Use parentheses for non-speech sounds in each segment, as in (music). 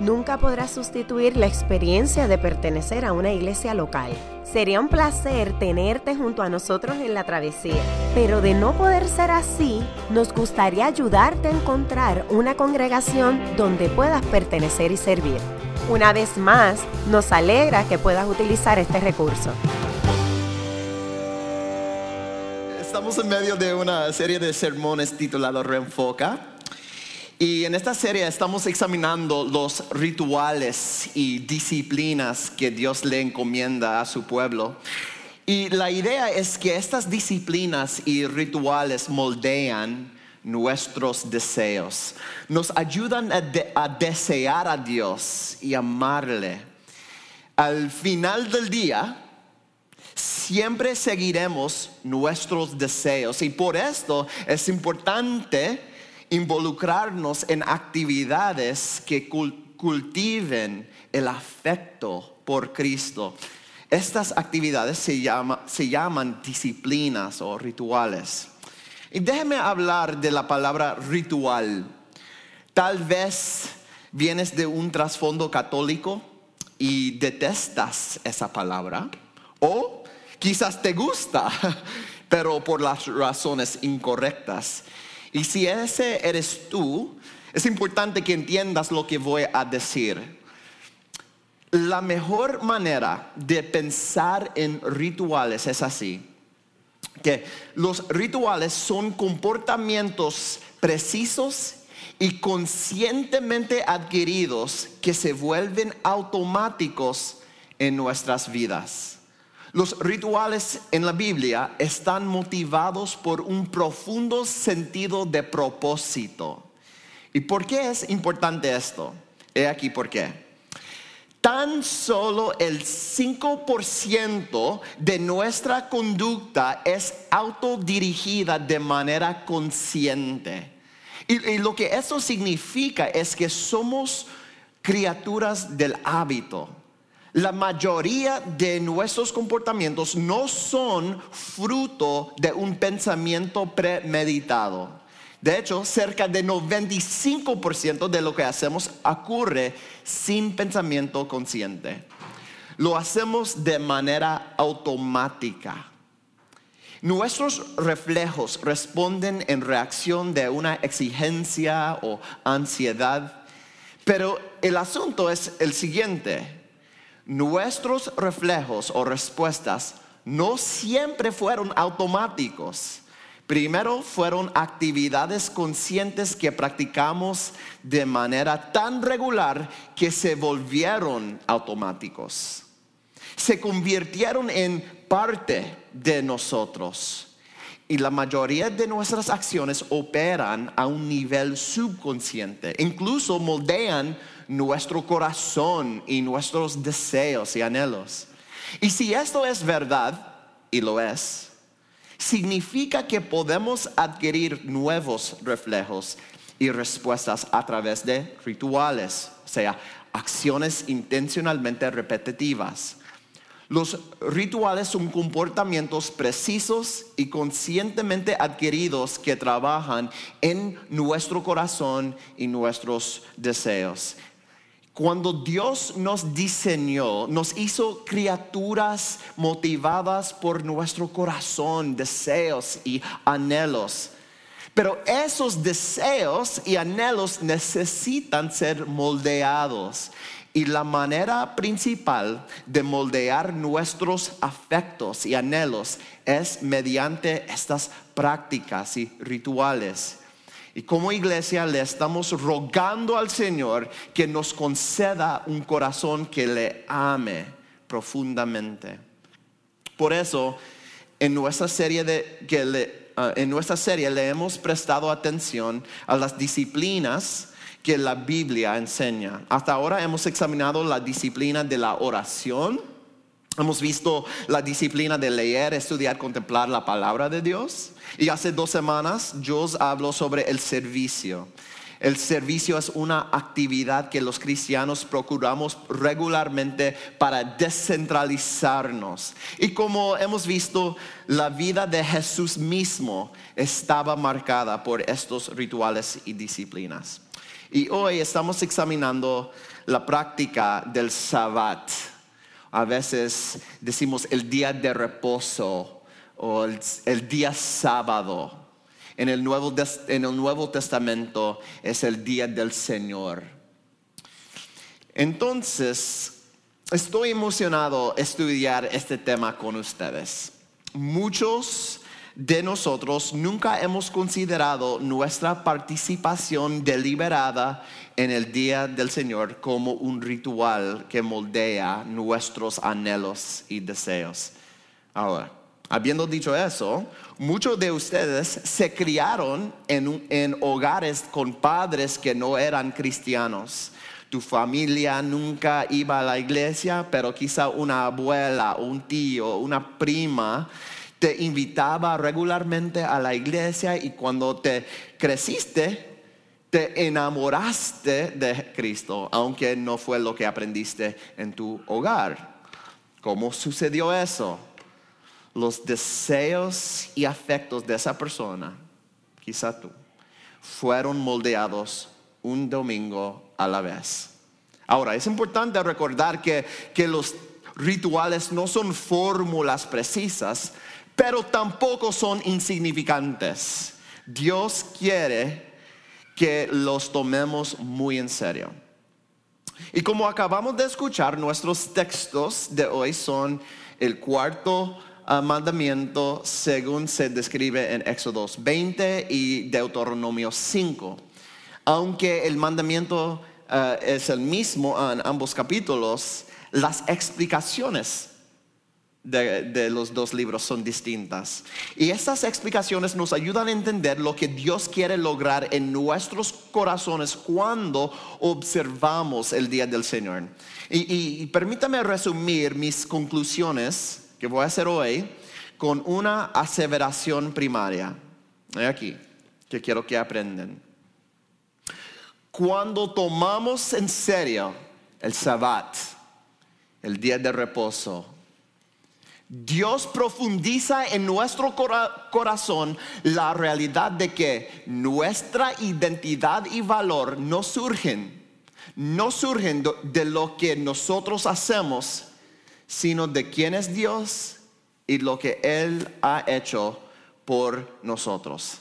nunca podrá sustituir la experiencia de pertenecer a una iglesia local. Sería un placer tenerte junto a nosotros en la travesía, pero de no poder ser así, nos gustaría ayudarte a encontrar una congregación donde puedas pertenecer y servir. Una vez más, nos alegra que puedas utilizar este recurso. Estamos en medio de una serie de sermones titulado Reenfoca. Y en esta serie estamos examinando los rituales y disciplinas que Dios le encomienda a su pueblo. Y la idea es que estas disciplinas y rituales moldean nuestros deseos, nos ayudan a, desear a Dios y amarle. Al final del día, siempre seguiremos nuestros deseos y por esto es importante involucrarnos en actividades que cultiven el afecto por Cristo. Estas actividades se, se llaman disciplinas o rituales. Y déjeme hablar de la palabra ritual. Tal vez vienes de un trasfondo católico y detestas esa palabra. O quizás te gusta, (laughs) pero por las razones incorrectas. Y si ese eres tú, es importante que entiendas lo que voy a decir. La mejor manera de pensar en rituales es así, que los rituales son comportamientos precisos y conscientemente adquiridos que se vuelven automáticos en nuestras vidas. Los rituales en la Biblia están motivados por un profundo sentido de propósito. ¿Y por qué es importante esto? He aquí por qué. Tan solo el 5% de nuestra conducta es autodirigida de manera consciente. Y, y, lo que eso significa es que somos criaturas del hábito la mayoría de nuestros comportamientos no son fruto de un pensamiento premeditado. De hecho, cerca de 95% de lo que hacemos ocurre sin pensamiento consciente. Lo hacemos de manera automática. Nuestros reflejos responden en reacción de una exigencia o ansiedad, pero el asunto es el siguiente nuestros reflejos o respuestas no siempre fueron automáticos. Primero fueron actividades conscientes que practicamos de manera tan regular que se volvieron automáticos. Se convirtieron en parte de nosotros. Y la mayoría de nuestras acciones operan a un nivel subconsciente, incluso moldean nuestro corazón y nuestros deseos y anhelos. Y si esto es verdad, y lo es, significa que podemos adquirir nuevos reflejos y respuestas a través de rituales, o sea, acciones intencionalmente repetitivas. Los rituales son comportamientos precisos y conscientemente adquiridos que trabajan en nuestro corazón y nuestros deseos. Cuando Dios nos diseñó, nos hizo criaturas motivadas por nuestro corazón, deseos y anhelos. Pero esos deseos y anhelos necesitan ser moldeados. Y la manera principal de moldear nuestros afectos y anhelos es mediante estas prácticas y rituales. Y como iglesia le estamos rogando al Señor que nos conceda un corazón que le ame profundamente. Por eso, en nuestra serie, de, que le, ah, en nuestra serie le hemos prestado atención a las disciplinas que la Biblia enseña. Hasta ahora hemos examinado la disciplina de la oración. Hemos visto la disciplina de leer, estudiar, contemplar la palabra de Dios. Y hace dos semanas Dios habló sobre el servicio. El servicio es una actividad que los cristianos procuramos regularmente para descentralizarnos. Y como hemos visto, la vida de Jesús mismo estaba marcada por estos rituales y disciplinas. Y hoy estamos examinando la práctica del sabbat. A veces decimos el día de reposo o el, día sábado. En el, Nuevo, en el Nuevo Testamento es el día del Señor. Entonces, estoy emocionado estudiar este tema con ustedes. Muchos de nosotros nunca hemos considerado nuestra participación deliberada en el día del Señor como un ritual que moldea nuestros anhelos y deseos. Ahora, habiendo dicho eso, muchos de ustedes se criaron en, en hogares con padres que no eran cristianos. Tu familia nunca iba a la iglesia, pero quizá una abuela, un tío, una prima te invitaba regularmente a la iglesia y cuando te creciste, te enamoraste de Cristo, aunque no fue lo que aprendiste en tu hogar. ¿Cómo sucedió eso? Los deseos y afectos de esa persona, quizá tú, fueron moldeados un domingo a la vez. Ahora, es importante recordar que, que los rituales no son fórmulas precisas, pero tampoco son insignificantes. Dios quiere que los tomemos muy en serio. Y como acabamos de escuchar, nuestros textos de hoy son el cuarto ah, mandamiento según se describe en Éxodo 20 y Deuteronomio 5. Aunque el mandamiento ah, es el mismo en ambos capítulos, las explicaciones de, los dos libros son distintas. Y estas explicaciones nos ayudan a entender lo que Dios quiere lograr en nuestros corazones cuando observamos el día del Señor. Y, permítame resumir mis conclusiones que voy a hacer hoy con una aseveración primaria. Aquí, que quiero que aprendan. Cuando tomamos en serio el Sabbat, el día de reposo, Dios profundiza en nuestro corazón la realidad de que nuestra identidad y valor no surgen, no surgen de lo que nosotros hacemos, sino de quién es Dios y lo que Él ha hecho por nosotros.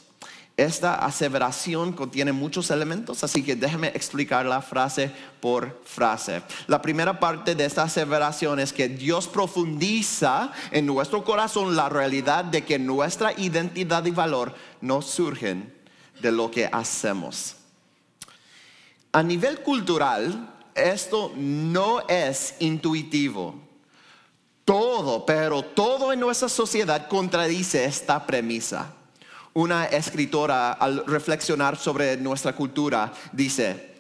Esta aseveración contiene muchos elementos, así que déjeme explicar la frase por frase. La primera parte de esta aseveración es que Dios profundiza en nuestro corazón la realidad de que nuestra identidad y valor no surgen de lo que hacemos. A nivel cultural, esto no es intuitivo. Todo, pero todo en nuestra sociedad contradice esta premisa una escritora al reflexionar sobre nuestra cultura dice,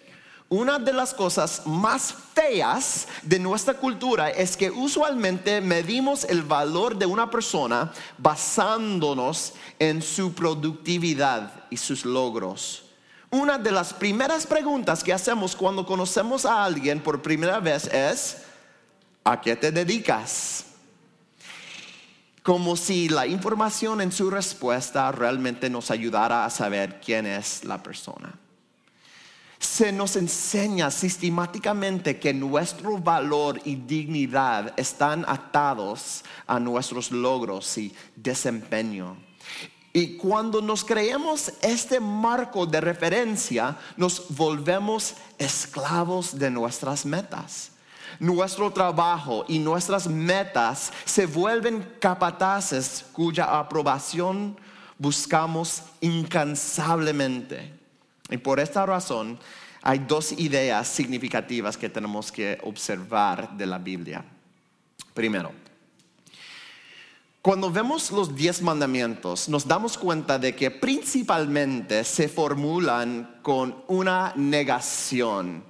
una de las cosas más feas de nuestra cultura es que usualmente medimos el valor de una persona basándonos en su productividad y sus logros. Una de las primeras preguntas que hacemos cuando conocemos a alguien por primera vez es, ¿a qué te dedicas? Como si la información en su respuesta realmente nos ayudara a saber quién es la persona. Se nos enseña sistemáticamente que nuestro valor y dignidad están atados a nuestros logros y desempeño. Y cuando nos creemos este marco de referencia, nos volvemos esclavos de nuestras metas nuestro trabajo y nuestras metas se vuelven capataces cuya aprobación buscamos incansablemente. Y por esta razón hay dos ideas significativas que tenemos que observar de la Biblia. Primero, cuando vemos los diez mandamientos, nos damos cuenta de que principalmente se formulan con una negación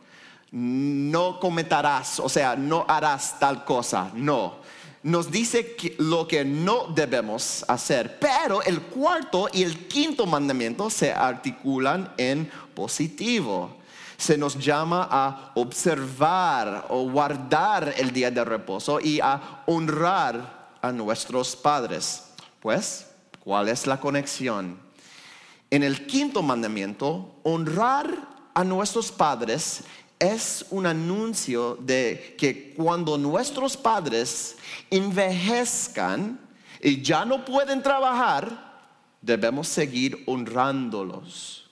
no cometerás, o sea, no harás tal cosa, no. Nos dice lo que no debemos hacer, pero el cuarto y el quinto mandamiento se articulan en positivo. Se nos llama a observar o guardar el día de reposo y a honrar a nuestros padres. Pues, ¿cuál es la conexión? En el quinto mandamiento, honrar a nuestros padres es un anuncio de que cuando nuestros padres envejezcan y ya no pueden trabajar, debemos seguir honrándolos.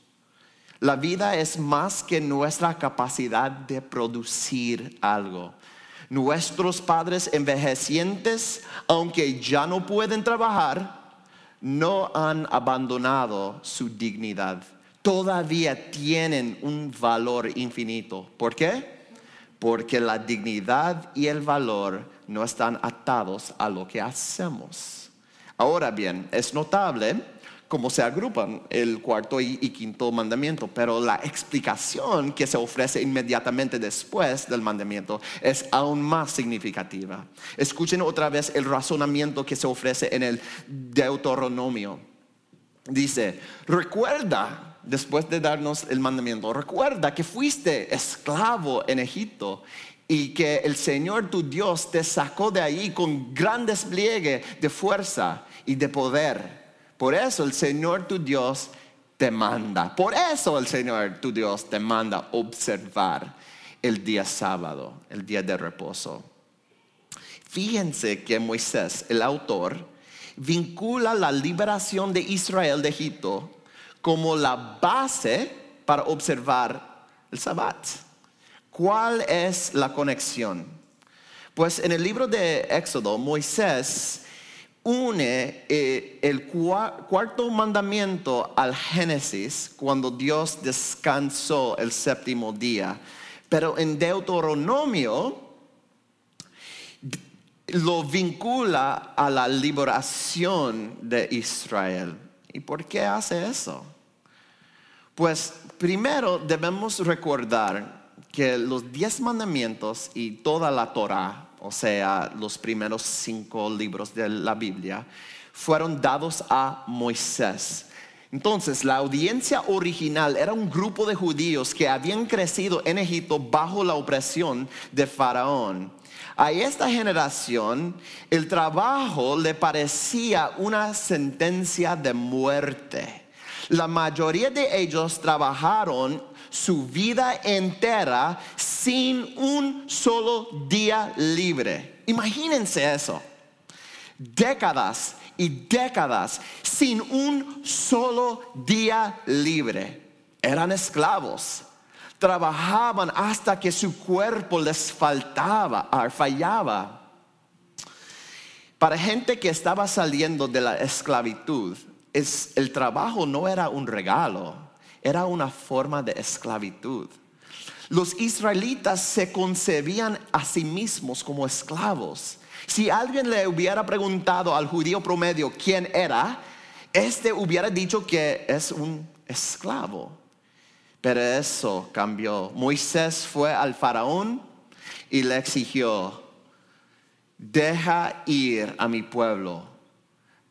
La vida es más que nuestra capacidad de producir algo. Nuestros padres envejecientes, aunque ya no pueden trabajar, no han abandonado su dignidad todavía tienen un valor infinito. ¿Por qué? Porque la dignidad y el valor no están atados a lo que hacemos. Ahora bien, es notable cómo se agrupan el cuarto y, quinto mandamiento, pero la explicación que se ofrece inmediatamente después del mandamiento es aún más significativa. Escuchen otra vez el razonamiento que se ofrece en el Deuteronomio. Dice, recuerda después de darnos el mandamiento, recuerda que fuiste esclavo en Egipto y que el Señor tu Dios te sacó de ahí con gran despliegue de fuerza y de poder. Por eso el Señor tu Dios te manda, por eso el Señor tu Dios te manda observar el día sábado, el día de reposo. Fíjense que Moisés, el autor, vincula la liberación de Israel de Egipto como la base para observar el sabbat. ¿Cuál es la conexión? Pues en el libro de Éxodo, Moisés une eh, el cuarto mandamiento al Génesis cuando Dios descansó el séptimo día. Pero en Deuteronomio lo vincula a la liberación de Israel. ¿Y por qué hace eso? Pues primero debemos recordar que los diez mandamientos y toda la Torah, o sea, los primeros cinco libros de la Biblia, fueron dados a Moisés. Entonces, la audiencia original era un grupo de judíos que habían crecido en Egipto bajo la opresión de Faraón. A esta generación el trabajo le parecía una sentencia de muerte. La mayoría de ellos trabajaron su vida entera sin un solo día libre. Imagínense eso. Décadas y décadas sin un solo día libre. Eran esclavos. Trabajaban hasta que su cuerpo les faltaba, ah, fallaba. Para gente que estaba saliendo de la esclavitud, el trabajo no era un regalo, era una forma de esclavitud. Los israelitas se concebían a sí mismos como esclavos. Si alguien le hubiera preguntado al judío promedio quién era, este hubiera dicho que es un esclavo. Pero eso cambió. Moisés fue al faraón y le exigió, deja ir a mi pueblo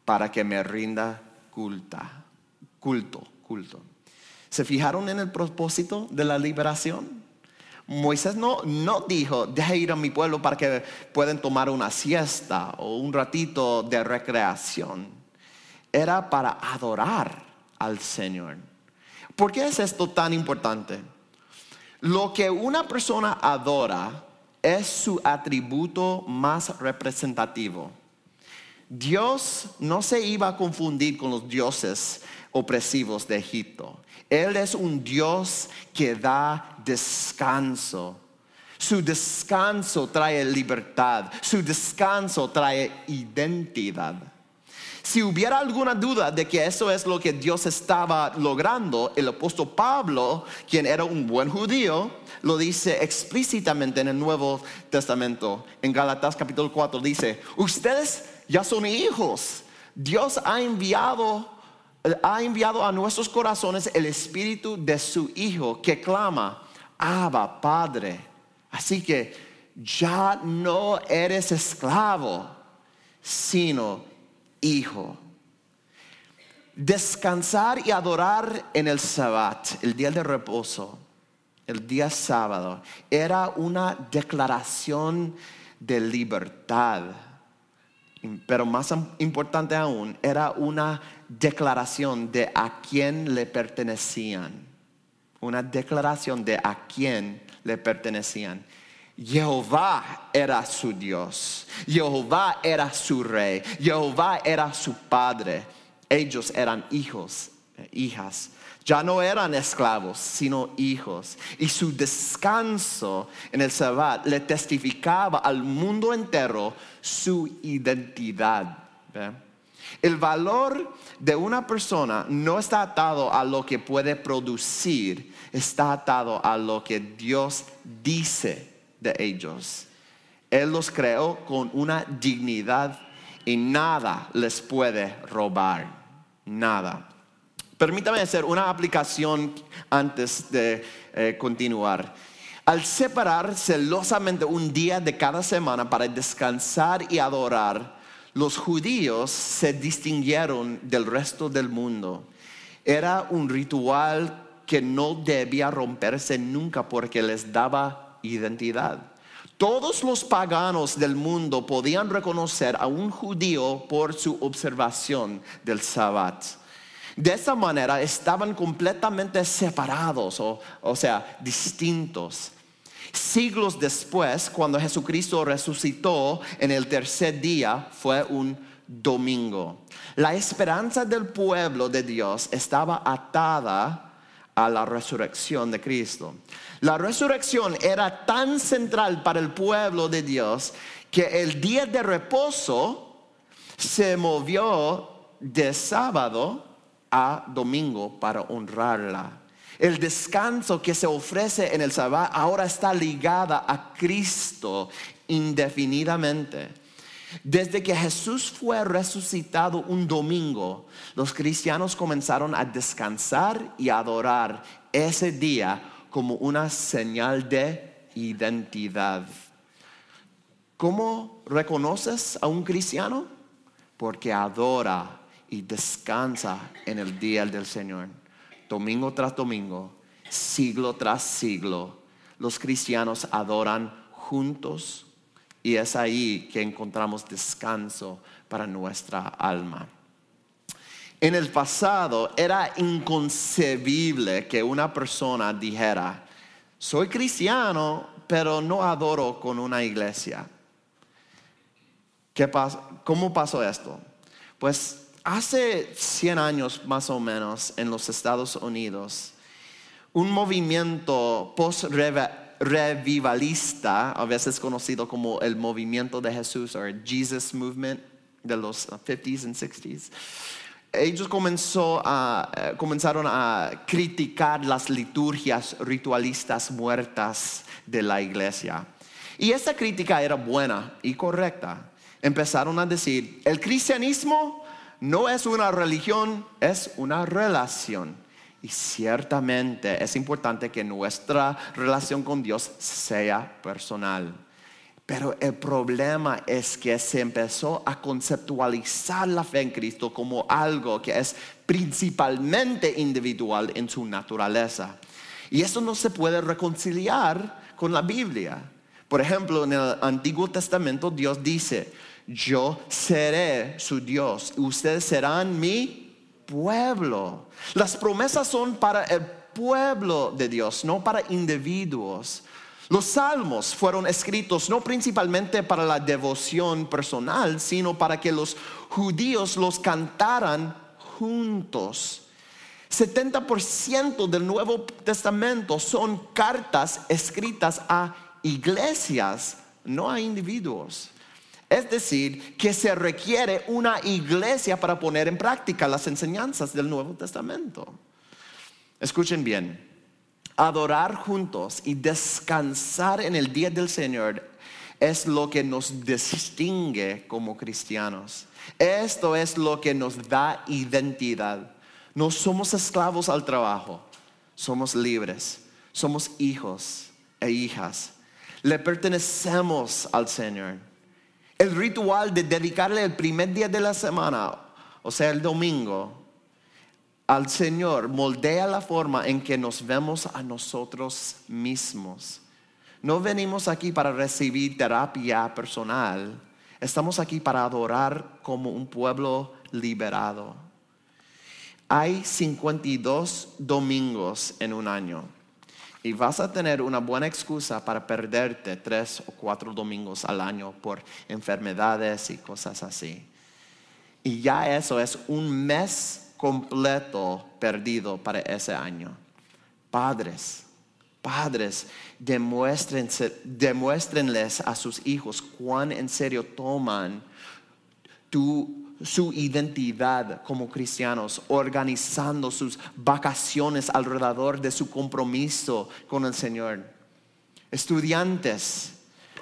para que me rinda culta, culto, culto. ¿Se fijaron en el propósito de la liberación? Moisés no, no dijo, deja ir a mi pueblo para que puedan tomar una siesta o un ratito de recreación. Era para adorar al Señor. ¿Por qué es esto tan importante? Lo que una persona adora es su atributo más representativo. Dios no se iba a confundir con los dioses opresivos de Egipto. Él es un Dios que da descanso. Su descanso trae libertad, su descanso trae identidad. Si hubiera alguna duda de que eso es lo que Dios estaba logrando, el apóstol Pablo, quien era un buen judío, lo dice explícitamente en el Nuevo Testamento. En Galatas capítulo 4 dice, ustedes ya son hijos. Dios ha enviado, ha enviado a nuestros corazones el espíritu de su Hijo que clama, Abba, Padre. Así que ya no eres esclavo, sino hijo. descansar y adorar en el sabbat, el día de reposo, el día sábado, era una declaración de libertad. Pero más importante aún, era una declaración de a quién le pertenecían. Una declaración de a quién le pertenecían. Jehová era su Dios, Jehová era su rey, Jehová era su padre. Ellos eran hijos, eh, hijas. Ya no eran esclavos, sino hijos. Y su descanso en el Sabbat le testificaba al mundo entero su identidad. El valor de una persona no está atado a lo que puede producir, está atado a lo que Dios dice de ellos. Él los creó con una dignidad y nada les puede robar, nada. Permítame hacer una aplicación antes de eh, continuar. Al separar celosamente un día de cada semana para descansar y adorar, los judíos se distinguieron del resto del mundo. Era un ritual que no debía romperse nunca porque les daba identidad. Todos los paganos del mundo podían reconocer a un judío por su observación del sabbat. De esa manera estaban completamente separados, o, o sea, distintos. Siglos después, cuando Jesucristo resucitó en el tercer día, fue un domingo. La esperanza del pueblo de Dios estaba atada a la resurrección de Cristo. La resurrección era tan central para el pueblo de Dios que el día de reposo se movió de sábado a domingo para honrarla. El descanso que se ofrece en el sábado ahora está ligada a Cristo indefinidamente. Desde que Jesús fue resucitado un domingo, los cristianos comenzaron a descansar y adorar ese día como una señal de identidad. ¿Cómo reconoces a un cristiano? Porque adora y descansa en el día del Señor. Domingo tras domingo, siglo tras siglo, los cristianos adoran juntos y es ahí que encontramos descanso para nuestra alma. En el pasado era inconcebible que una persona dijera, soy cristiano, pero no adoro con una iglesia. ¿Qué ¿Cómo pasó esto? Pues hace 100 años más o menos en los Estados Unidos, un movimiento post revivalista, a veces conocido como el movimiento de Jesús o Jesus Movement de los 50s y 60s. Ellos eh, comenzaron a criticar las liturgias ritualistas muertas de la iglesia. Y esta crítica era buena y correcta. Empezaron a decir, el cristianismo no es una religión, es una relación. Y ciertamente es importante que nuestra relación con Dios sea personal. Pero el problema es que se empezó a conceptualizar la fe en Cristo como algo que es principalmente individual en su naturaleza. Y eso no se puede reconciliar con la Biblia. Por ejemplo, en el Antiguo Testamento Dios dice, yo seré su Dios, ustedes serán mi pueblo. Las promesas son para el pueblo de Dios, no para individuos. Los salmos fueron escritos no principalmente para la devoción personal, sino para que los judíos los cantaran juntos. 70% del Nuevo Testamento son cartas escritas a iglesias, no a individuos. Es decir, que se requiere una iglesia para poner en práctica las enseñanzas del Nuevo Testamento. Escuchen bien, adorar juntos y descansar en el día del Señor es lo que nos distingue como cristianos. Esto es lo que nos da identidad. No somos esclavos al trabajo, somos libres, somos hijos e hijas. Le pertenecemos al Señor el ritual de dedicarle el primer día de la semana, o sea, el domingo, al Señor moldea la forma en que nos vemos a nosotros mismos. No venimos aquí para recibir terapia personal, estamos aquí para adorar como un pueblo liberado. Hay 52 domingos en un año y vas a tener una buena excusa para perderte tres o cuatro domingos al año por enfermedades y cosas así. Y ya eso es un mes completo perdido para ese año. Padres, Padres, demuéstrenles a sus hijos cuán en serio toman su identidad como cristianos, organizando sus vacaciones alrededor de su compromiso con el Señor. Estudiantes,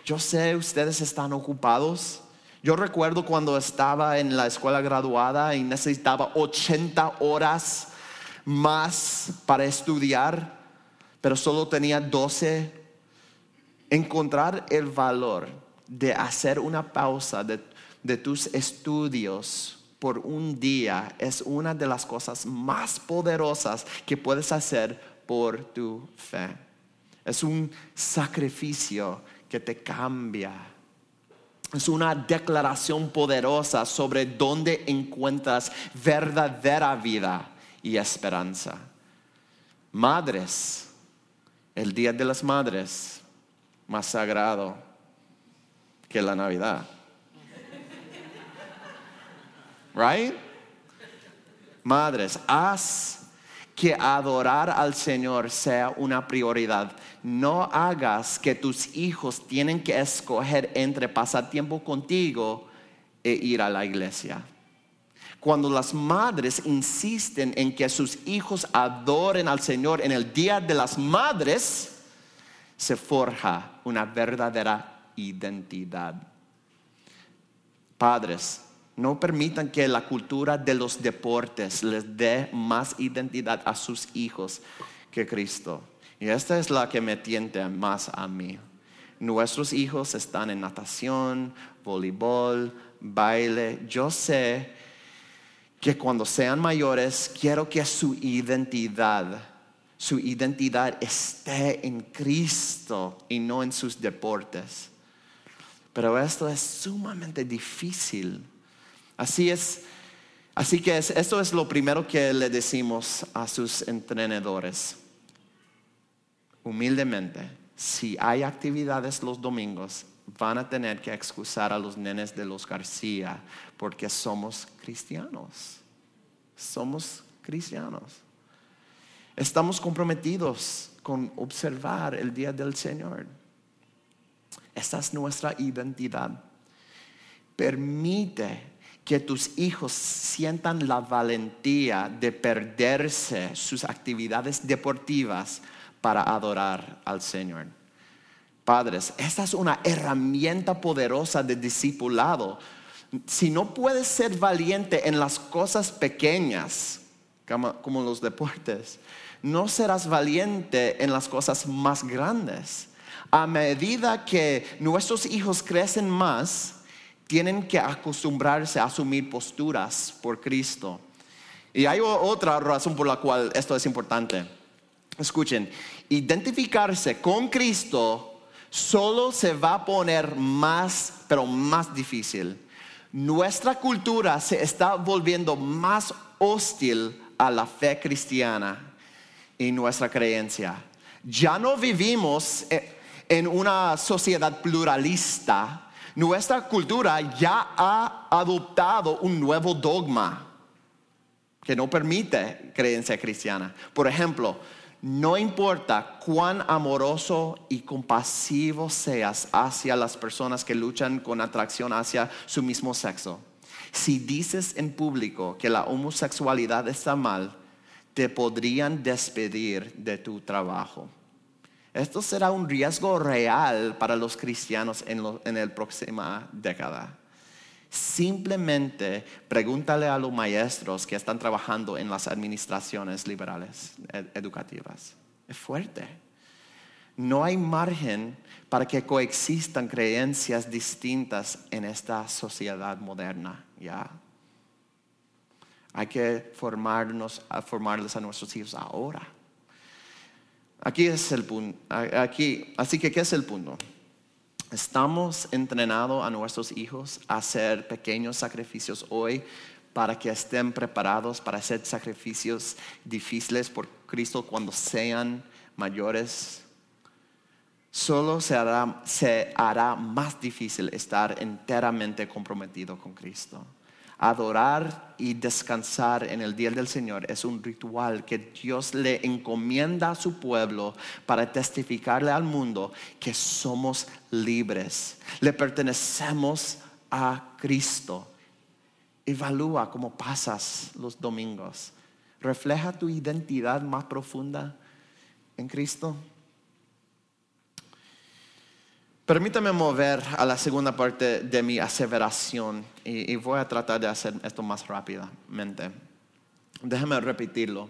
yo sé ustedes están ocupados. Yo recuerdo cuando estaba en la escuela graduada y necesitaba 80 horas más para estudiar pero solo tenía 12, encontrar el valor de hacer una pausa de, de tus estudios por un día es una de las cosas más poderosas que puedes hacer por tu fe. Es un sacrificio que te cambia. Es una declaración poderosa sobre dónde encuentras verdadera vida y esperanza. Madres, el Día de las Madres más sagrado que la Navidad. Right? Madres, haz que adorar al Señor sea una prioridad. No hagas que tus hijos tienen que escoger entre pasar tiempo contigo e ir a la iglesia. Cuando las madres insisten en que sus hijos adoren al Señor en el Día de las Madres, se forja una verdadera identidad. Padres, no permitan que la cultura de los deportes les dé más identidad a sus hijos que Cristo. Y esta es la que me tiente más a mí. Nuestros hijos están en natación, voleibol, baile. Yo sé que cuando sean mayores quiero que su identidad, su identidad esté en Cristo y no en sus deportes. Pero esto es sumamente difícil. Así es, así que esto es lo primero que le decimos a sus entrenadores. Humildemente, si hay actividades los domingos, van a tener que excusar a los nenes de los García porque somos cristianos. Somos cristianos. Estamos comprometidos con observar el día del Señor. Esta es nuestra identidad. Permite que tus hijos sientan la valentía de perderse sus actividades deportivas para adorar al Señor. Padres, esta es una herramienta poderosa de discipulado. Si no puedes ser valiente en las cosas pequeñas, como, los deportes, no serás valiente en las cosas más grandes. A medida que nuestros hijos crecen más, tienen que acostumbrarse a asumir posturas por Cristo. Y hay otra razón por la cual esto es importante. Escuchen, identificarse con Cristo solo se va a poner más, pero más difícil. Nuestra cultura se está volviendo más hostil a la fe cristiana y nuestra creencia. Ya no vivimos eh, en una sociedad pluralista. Nuestra cultura ya ha adoptado un nuevo dogma que no permite creencia cristiana. Por ejemplo, no importa cuán amoroso y compasivo seas hacia las personas que luchan con atracción hacia su mismo sexo. Si dices en público que la homosexualidad está mal, te podrían despedir de tu trabajo. Esto será un riesgo real para los cristianos en, la próxima década. Simplemente pregúntale a los maestros que están trabajando en las administraciones liberales educativas. Es fuerte. No hay margen para que coexistan creencias distintas en esta sociedad moderna, ¿ya? Hay que formarnos, a formarles a nuestros hijos ahora. Aquí es el punto. Aquí, así que, ¿qué es el punto? Estamos entrenando a nuestros hijos a hacer pequeños sacrificios hoy para que estén preparados para hacer sacrificios difíciles por Cristo cuando sean mayores. Solo se hará, se hará más difícil estar enteramente comprometido con Cristo. Adorar y descansar en el día del Señor es un ritual que Dios le encomienda a su pueblo para testificarle al mundo que somos libres. Le pertenecemos a Cristo. Evalúa cómo pasas los domingos. ¿Refleja tu identidad más profunda en Cristo? Permítame mover a la segunda parte de mi aseveración y, voy a tratar de hacer esto más rápidamente. Déjame repetirlo.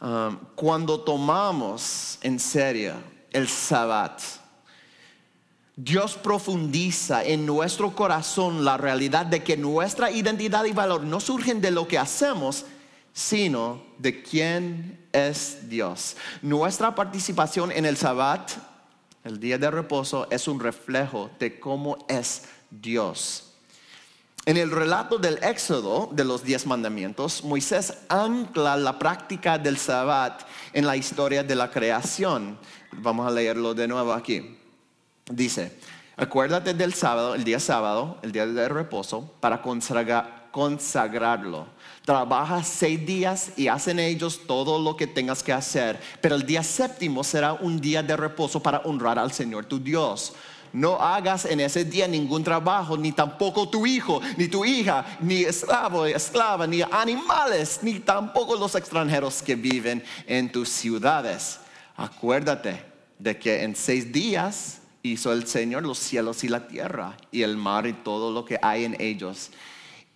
Um, cuando tomamos en serio el sabbat, Dios profundiza en nuestro corazón la realidad de que nuestra identidad y valor no surgen de lo que hacemos, sino de quién es Dios. Nuestra participación en el sabbat el día de reposo es un reflejo de cómo es Dios. En el relato del Éxodo de los diez mandamientos, Moisés ancla la práctica del Sabbat en la historia de la creación. Vamos a leerlo de nuevo aquí. Dice, acuérdate del sábado, el día sábado, el día de reposo, para consagrarlo Trabaja seis días y hacen ellos todo lo que tengas que hacer. Pero el día séptimo será un día de reposo para honrar al Señor tu Dios. No hagas en ese día ningún trabajo, ni tampoco tu hijo, ni tu hija, ni esclavo, esclava, ni animales, ni tampoco los extranjeros que viven en tus ciudades. Acuérdate de que en seis días hizo el Señor los cielos y la tierra, y el mar y todo lo que hay en ellos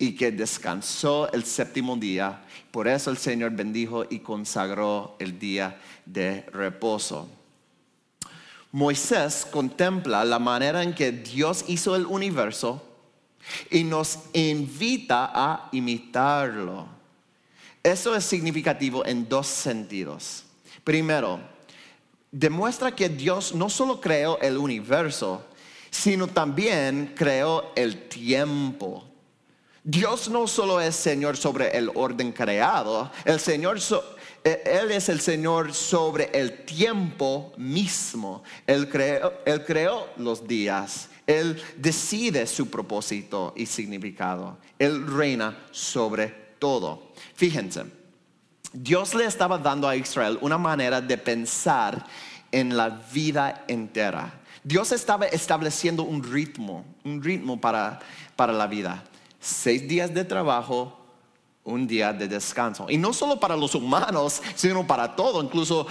y que descansó el séptimo día. Por eso el Señor bendijo y consagró el día de reposo. Moisés contempla la manera en que Dios hizo el universo y nos invita a imitarlo. Eso es significativo en dos sentidos. Primero, demuestra que Dios no solo creó el universo, sino también creó el tiempo. Dios no solo es Señor sobre el orden creado, el Señor e, él es el Señor sobre el tiempo mismo. Él creó, él creó los días. Él decide su propósito y significado. Él reina sobre todo. Fíjense, Dios le estaba dando a Israel una manera de pensar en la vida entera. Dios estaba estableciendo un ritmo, un ritmo para, para la vida seis días de trabajo, un día de descanso. Y no solo para los humanos, sino para todo, incluso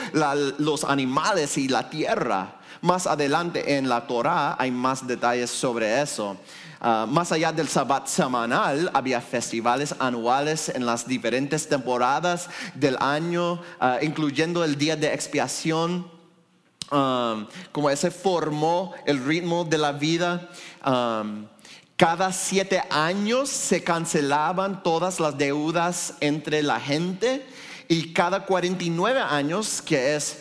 los animales y la tierra. Más adelante en la Torah hay más detalles sobre eso. Ah, más allá del sabbat semanal, había festivales anuales en las diferentes temporadas del año, ah, incluyendo el día de expiación. Ah, como ese formó el ritmo de la vida. Cada siete años se cancelaban todas las deudas entre la gente y cada 49 años, que es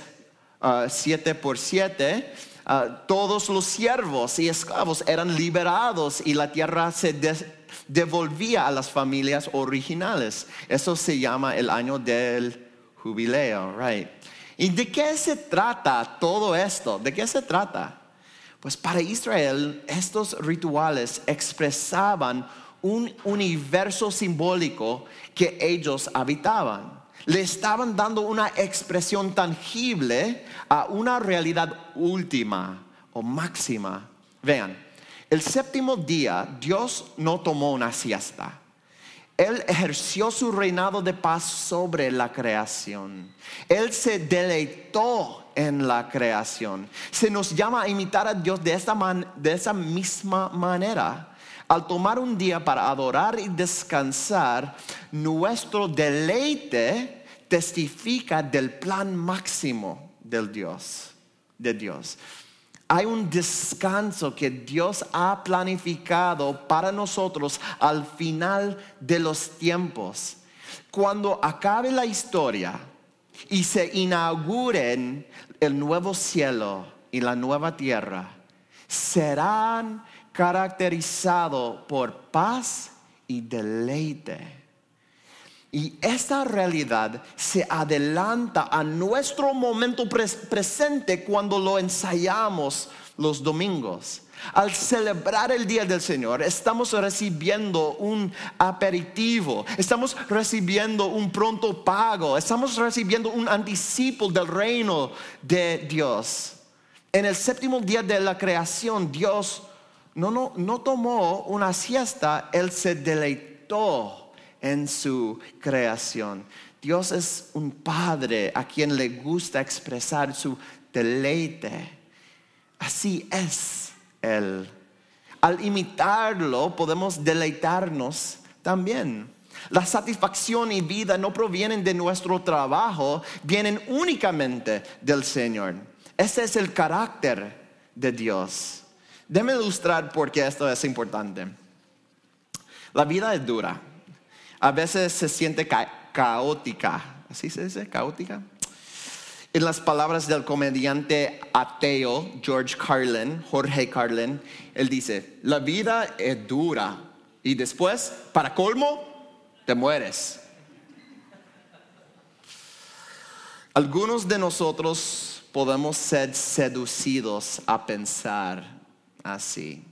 uh, siete por siete, uh, todos los siervos y esclavos eran liberados y la tierra se devolvía a las familias originales. Eso se llama el año del jubileo, right? ¿Y de qué se trata todo esto? ¿De qué se trata? Pues para Israel estos rituales expresaban un universo simbólico que ellos habitaban. Le estaban dando una expresión tangible a una realidad última o máxima. Vean, el séptimo día Dios no tomó una siesta. Él ejerció su reinado de paz sobre la creación. Él se deleitó en la creación. Se nos llama a imitar a Dios de esa, de esa misma manera. Al tomar un día para adorar y descansar, nuestro deleite testifica del plan máximo Dios, de Dios hay un descanso que Dios ha planificado para nosotros al final de los tiempos. Cuando acabe la historia y se inauguren el nuevo cielo y la nueva tierra, serán caracterizados por paz y deleite. Y esta realidad se adelanta a nuestro momento presente cuando lo ensayamos los domingos. Al celebrar el Día del Señor, estamos recibiendo un aperitivo, estamos recibiendo un pronto pago, estamos recibiendo un anticipo del reino de Dios. En el séptimo día de la creación, Dios no, no, no tomó una siesta, Él se deleitó en su creación. Dios es un padre a quien le gusta expresar su deleite. Así es Él. Al imitarlo podemos deleitarnos también. La satisfacción y vida no provienen de nuestro trabajo, vienen únicamente del Señor. Ese es el carácter de Dios. Déme ilustrar por qué esto es importante. La vida es dura. A veces se siente caótica. ¿Así se dice? ¿Caótica? En las palabras del comediante ateo George Carlin, Jorge Carlin, él dice, la vida es dura y después, para colmo, te mueres. Algunos de nosotros podemos ser seducidos a pensar así.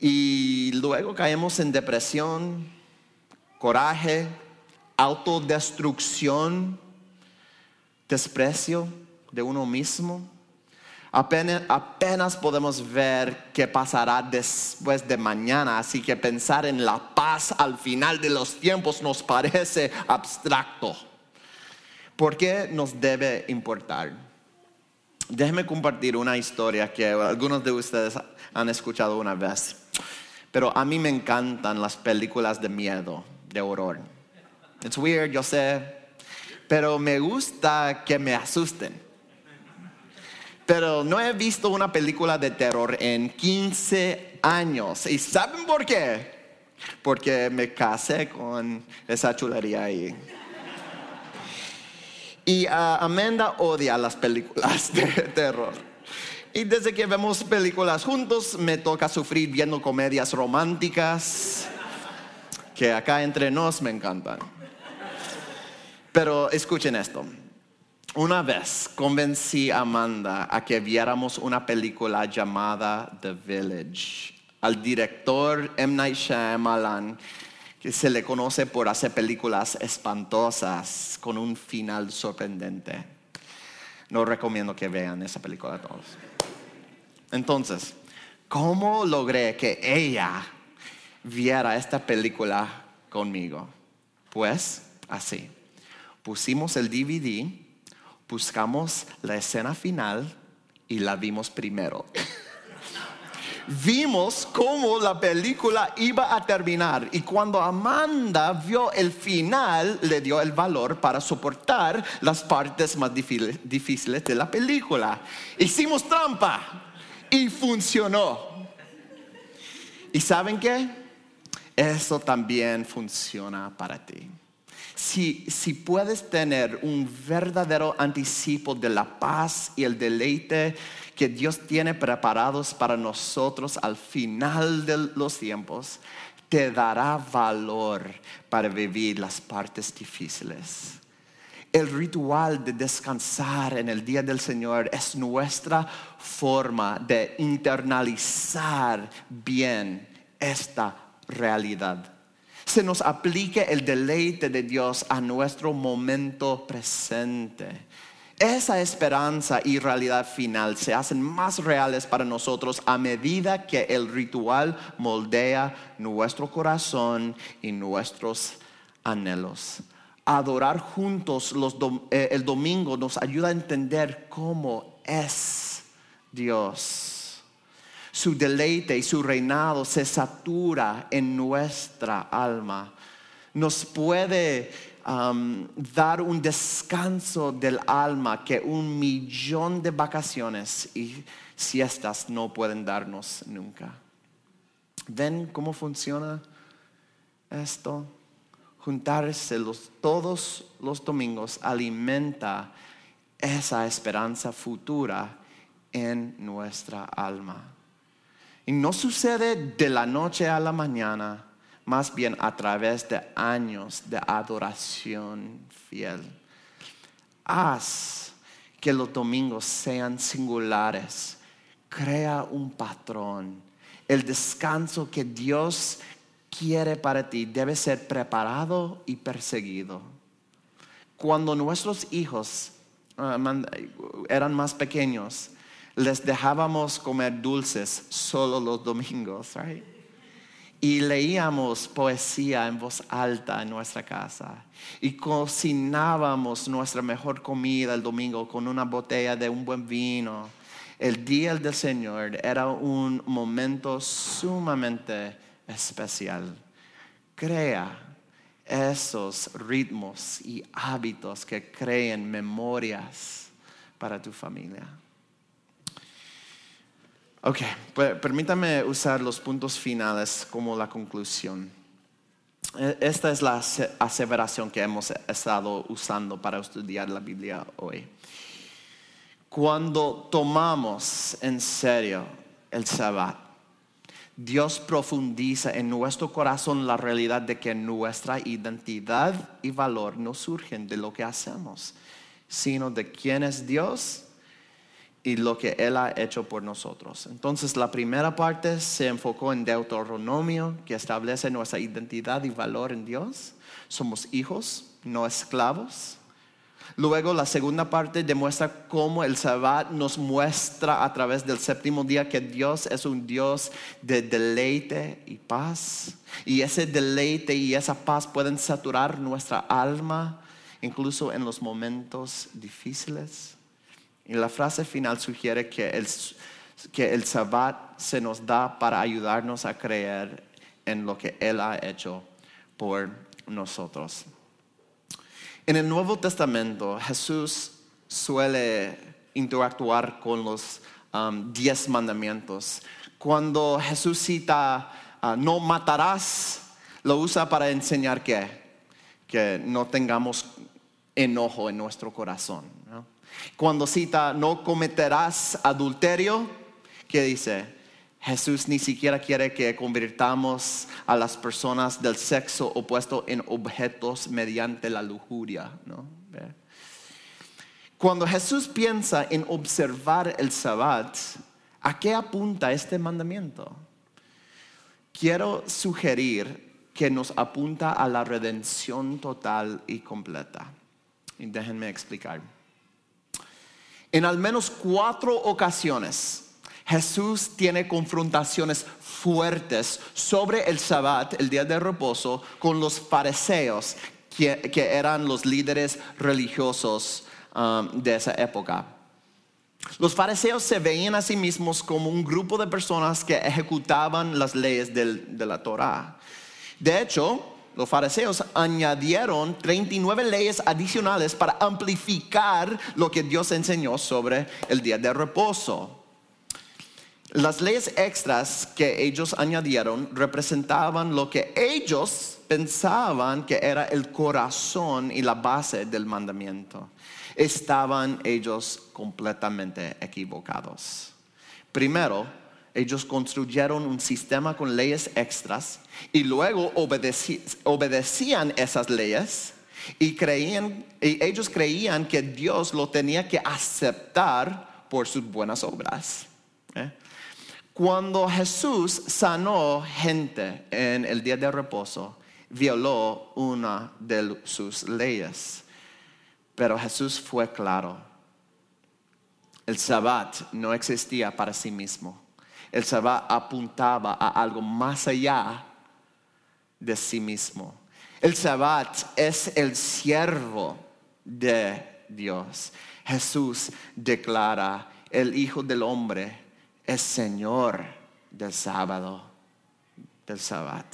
Y luego caemos en depresión, coraje, autodestrucción, desprecio de uno mismo. Apenas, apenas, podemos ver qué pasará después de mañana, así que pensar en la paz al final de los tiempos nos parece abstracto. ¿Por qué nos debe importar? Déjenme compartir una historia que algunos de ustedes han escuchado una vez. Pero a mí me encantan las películas de miedo, de horror. It's weird, yo sé. Pero me gusta que me asusten. Pero no he visto una película de terror en 15 años. ¿Y saben por qué? Porque me casé con esa chulería ahí. Y ah, Amanda odia las películas (laughs) de terror. Y desde que vemos películas juntos, me toca sufrir viendo comedias románticas, que acá entre nos me encantan. Pero escuchen esto. Una vez convencí a Amanda a que viéramos una película llamada The Village. Al director M. Night Shyamalan que se le conoce por hacer películas espantosas con un final sorprendente. No recomiendo que vean esa película a todos. Entonces, ¿cómo logré que ella viera esta película conmigo? Pues así. Pusimos el DVD, buscamos la escena final y la vimos primero (laughs) vimos cómo la película iba a terminar y cuando Amanda vio el final le dio el valor para soportar las partes más difíciles de la película. Hicimos trampa y funcionó. ¿Y saben qué? Eso también funciona para ti. Si, si, puedes tener un verdadero anticipo de la paz y el deleite que Dios tiene preparados para nosotros al final de los tiempos, te dará valor para vivir las partes difíciles. El ritual de descansar en el día del Señor es nuestra forma de internalizar bien esta realidad. Se nos aplique el deleite de Dios a nuestro momento presente esa esperanza y realidad final se hacen más reales para nosotros a medida que el ritual moldea nuestro corazón y nuestros anhelos. Adorar juntos eh, el domingo nos ayuda a entender cómo es Dios. Su deleite y su reinado se satura en nuestra alma. Nos puede dar un descanso del alma que un millón de vacaciones y siestas no pueden darnos nunca. ¿Ven cómo funciona esto? Juntarse todos los domingos alimenta esa esperanza futura en nuestra alma. Y no sucede de la noche a la mañana, más bien a través de años de adoración fiel. Haz que los domingos sean singulares. Crea un patrón. El descanso que Dios quiere para ti debe ser preparado y perseguido. Cuando nuestros hijos ah, eran más pequeños, les dejábamos comer dulces solo los domingos, right? Y leíamos poesía en voz alta en nuestra casa. Y cocinábamos nuestra mejor comida el domingo con una botella de un buen vino. El día del Señor era un momento sumamente especial. Crea esos ritmos y hábitos que creen memorias para tu familia. Ok, permítame usar los puntos finales como la conclusión. E, esta es la aseveración que hemos estado usando para estudiar la Biblia hoy. Cuando tomamos en serio el Sabbat, Dios profundiza en nuestro corazón la realidad de que nuestra identidad y valor no surgen de lo que hacemos, sino de quién es Dios y lo que Él ha hecho por nosotros. Entonces la primera parte se enfocó en Deuteronomio, que establece nuestra identidad y valor en Dios. Somos hijos, no esclavos. Luego la segunda parte demuestra cómo el Sabbat nos muestra a través del séptimo día que Dios es un Dios de deleite y paz. Y ese deleite y esa paz pueden saturar nuestra alma, incluso en los momentos difíciles. Y la frase final sugiere que el, que el sabbat se nos da para ayudarnos a creer en lo que Él ha hecho por nosotros. En el Nuevo Testamento Jesús suele interactuar con los um, diez mandamientos. Cuando Jesús cita uh, no matarás, lo usa para enseñar que, que no tengamos enojo en nuestro corazón. Cuando cita no cometerás adulterio, ¿qué dice? Jesús ni siquiera quiere que convirtamos a las personas del sexo opuesto en objetos mediante la lujuria. Cuando Jesús piensa en observar el sabbat, ¿a qué apunta este mandamiento? Quiero sugerir que nos apunta a la redención total y completa. Y déjenme explicar. En al menos cuatro ocasiones, Jesús tiene confrontaciones fuertes sobre el Sabbat, el día de reposo, con los fariseos, que, eran los líderes religiosos um, de esa época. Los fariseos se veían a sí mismos como un grupo de personas que ejecutaban las leyes de la Torah. De hecho, los fariseos añadieron 39 leyes adicionales para amplificar lo que Dios enseñó sobre el día de reposo. Las leyes extras que ellos añadieron representaban lo que ellos pensaban que era el corazón y la base del mandamiento. Estaban ellos completamente equivocados. Primero, ellos construyeron un sistema con leyes extras y luego obedecían esas leyes y, creían, y ellos creían que Dios lo tenía que aceptar por sus buenas obras. ¿eh? Cuando Jesús sanó gente en el día de reposo, violó una de sus leyes. Pero Jesús fue claro. El sabbat no existía para sí mismo el Sabbat apuntaba a algo más allá de sí mismo. El Sabbat es el siervo de Dios. Jesús declara, el Hijo del Hombre es Señor del sábado, del Sabbat.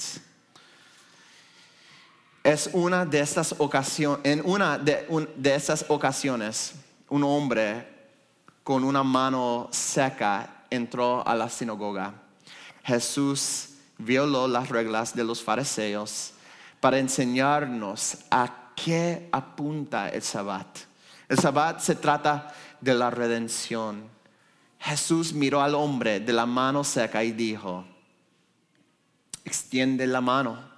Es una de estas ocasiones, en una de, de estas ocasiones, un hombre con una mano seca entró a la sinagoga. Jesús violó las reglas de los fariseos para enseñarnos a qué apunta el sabbat. El sabbat se trata de la redención. Jesús miró al hombre de la mano seca y dijo, extiende la mano.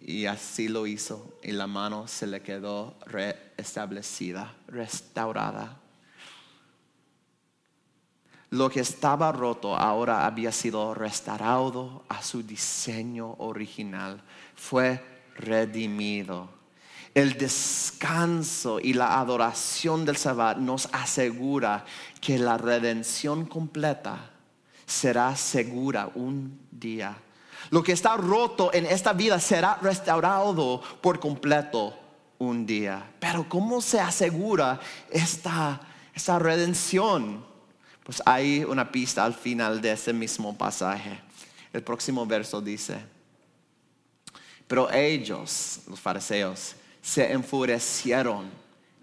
Y así lo hizo y la mano se le quedó restablecida, restaurada. Lo que estaba roto ahora había sido restaurado a su diseño original. Fue redimido. El descanso y la adoración del Sabbat nos asegura que la redención completa será segura un día. Lo que está roto en esta vida será restaurado por completo un día. Pero ¿cómo se asegura esta, esta redención? Pues hay una pista al final de ese mismo pasaje. El próximo verso dice, pero ellos, los fariseos, se enfurecieron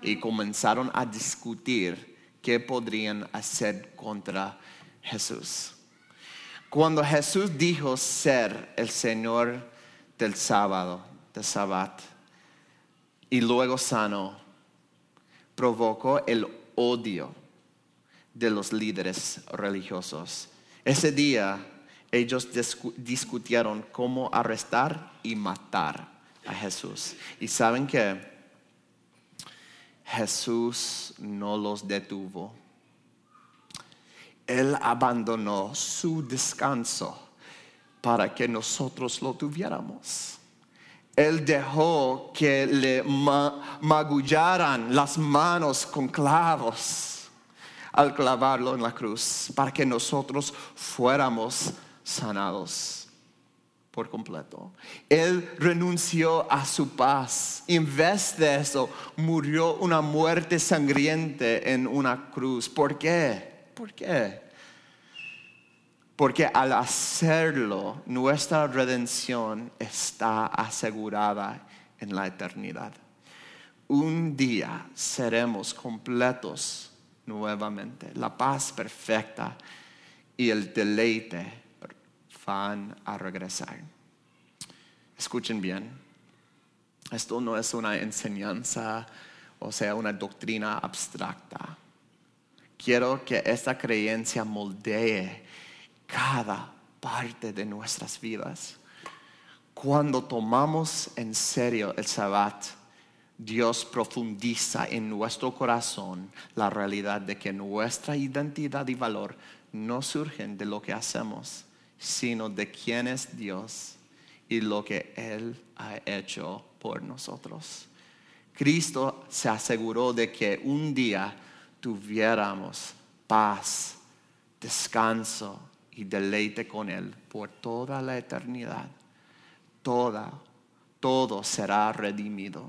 y comenzaron a discutir qué podrían hacer contra Jesús. Cuando Jesús dijo ser el Señor del sábado, del sabbat, y luego sanó, provocó el odio de los líderes religiosos. Ese día ellos discutieron cómo arrestar y matar a Jesús. Y saben que Jesús no los detuvo. Él abandonó su descanso para que nosotros lo tuviéramos. Él dejó que le magullaran las manos con clavos al clavarlo en la cruz para que nosotros fuéramos sanados por completo. Él renunció a su paz. En vez de eso, murió una muerte sangriente en una cruz. ¿Por qué? ¿Por qué? Porque al hacerlo, nuestra redención está asegurada en la eternidad. Un día seremos completos nuevamente. La paz perfecta y el deleite van a regresar. Escuchen bien, esto no es una enseñanza, o sea, una doctrina abstracta. Quiero que esta creencia moldee cada parte de nuestras vidas. Cuando tomamos en serio el sabbat, Dios profundiza en nuestro corazón la realidad de que nuestra identidad y valor no surgen de lo que hacemos, sino de quién es Dios y lo que Él ha hecho por nosotros. Cristo se aseguró de que un día tuviéramos paz, descanso y deleite con Él por toda la eternidad. Toda, todo será redimido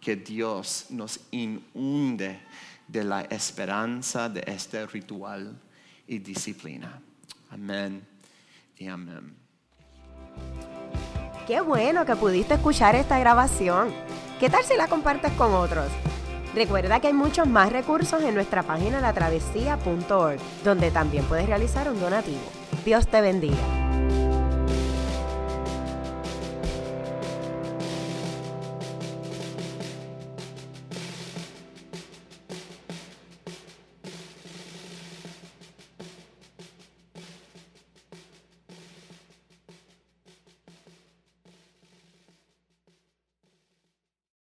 que Dios nos inunde de la esperanza de este ritual y disciplina. Amén y amén. Qué bueno que pudiste escuchar esta grabación. ¿Qué tal si la compartes con otros? Recuerda que hay muchos más recursos en nuestra página latravesía.org, donde también puedes realizar un donativo. Dios te bendiga.